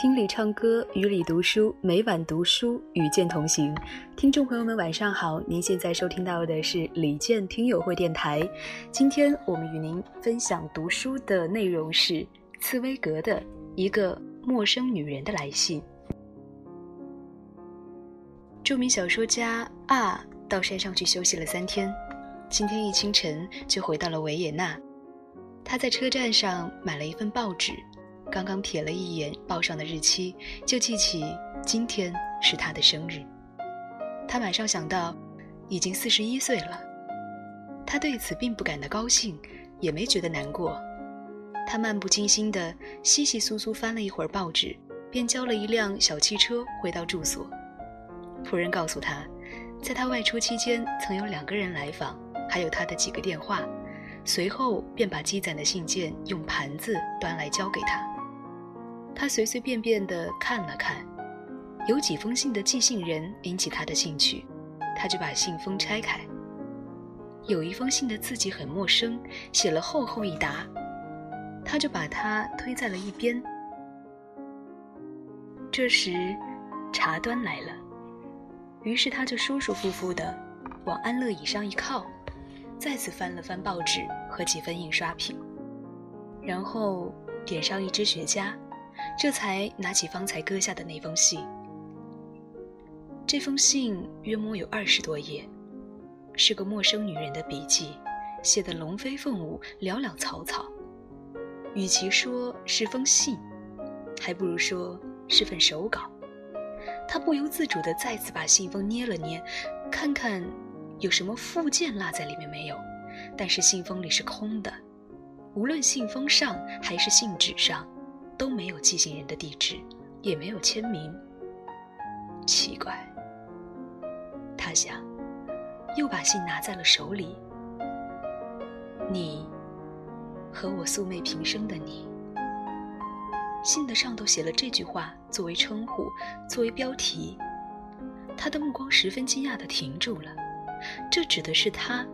听里唱歌，雨里读书，每晚读书与剑同行。听众朋友们，晚上好！您现在收听到的是李健听友会电台。今天我们与您分享读书的内容是茨威格的《一个陌生女人的来信》。著名小说家啊到山上去休息了三天，今天一清晨就回到了维也纳。他在车站上买了一份报纸。刚刚瞥了一眼报上的日期，就记起今天是他的生日。他马上想到，已经四十一岁了。他对此并不感到高兴，也没觉得难过。他漫不经心地稀稀疏疏翻了一会儿报纸，便交了一辆小汽车回到住所。仆人告诉他，在他外出期间曾有两个人来访，还有他的几个电话。随后便把积攒的信件用盘子端来交给他。他随随便便地看了看，有几封信的寄信人引起他的兴趣，他就把信封拆开。有一封信的字迹很陌生，写了厚厚一沓，他就把它推在了一边。这时，茶端来了，于是他就舒舒服服地往安乐椅上一靠，再次翻了翻报纸和几份印刷品，然后点上一支雪茄。这才拿起方才搁下的那封信。这封信约摸有二十多页，是个陌生女人的笔记，写的龙飞凤舞，潦潦草草。与其说是封信，还不如说是份手稿。他不由自主地再次把信封捏了捏，看看有什么附件落在里面没有。但是信封里是空的，无论信封上还是信纸上。都没有寄信人的地址，也没有签名。奇怪，他想，又把信拿在了手里。你，和我素昧平生的你。信的上头写了这句话作为称呼，作为标题。他的目光十分惊讶地停住了，这指的是他，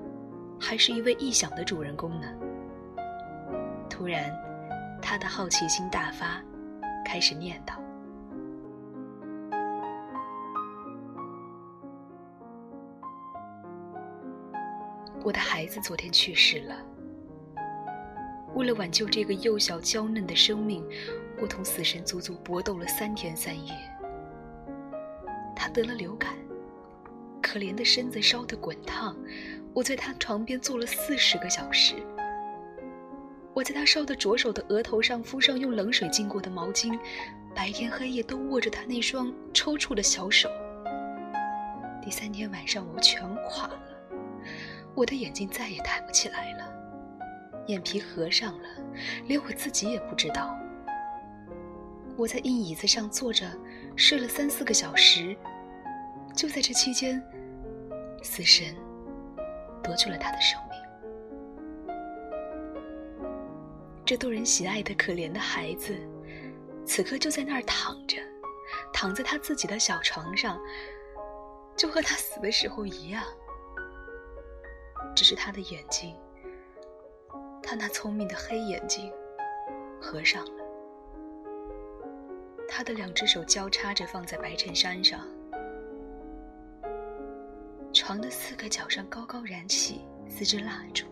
还是一位臆想的主人公呢？突然。他的好奇心大发，开始念叨：“我的孩子昨天去世了。为了挽救这个幼小娇嫩的生命，我同死神足足搏斗了三天三夜。他得了流感，可怜的身子烧得滚烫，我在他床边坐了四十个小时。”我在他烧得灼手的额头上敷上用冷水浸过的毛巾，白天黑夜都握着他那双抽搐的小手。第三天晚上，我全垮了，我的眼睛再也抬不起来了，眼皮合上了，连我自己也不知道。我在硬椅子上坐着睡了三四个小时，就在这期间，死神夺去了他的生命。这逗人喜爱的可怜的孩子，此刻就在那儿躺着，躺在他自己的小床上，就和他死的时候一样。只是他的眼睛，他那聪明的黑眼睛，合上了。他的两只手交叉着放在白衬衫上，床的四个角上高高燃起四支蜡烛。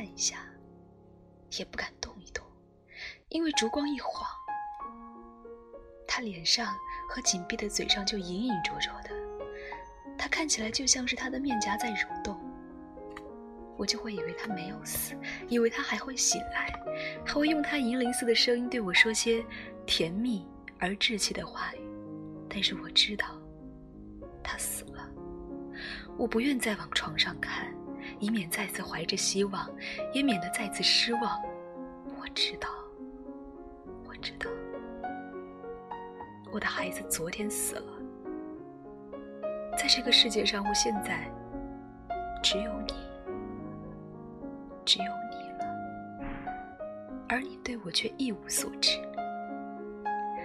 看一下，也不敢动一动，因为烛光一晃，他脸上和紧闭的嘴上就隐隐灼灼的，他看起来就像是他的面颊在蠕动。我就会以为他没有死，以为他还会醒来，还会用他银铃似的声音对我说些甜蜜而稚气的话语。但是我知道，他死了。我不愿再往床上看。以免再次怀着希望，也免得再次失望。我知道，我知道，我的孩子昨天死了。在这个世界上，我现在只有你，只有你了，而你对我却一无所知。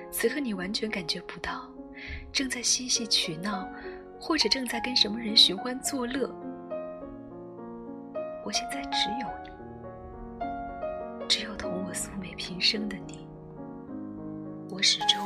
此刻你完全感觉不到，正在嬉戏取闹，或者正在跟什么人寻欢作乐。我现在只有你，只有同我素昧平生的你，我始终。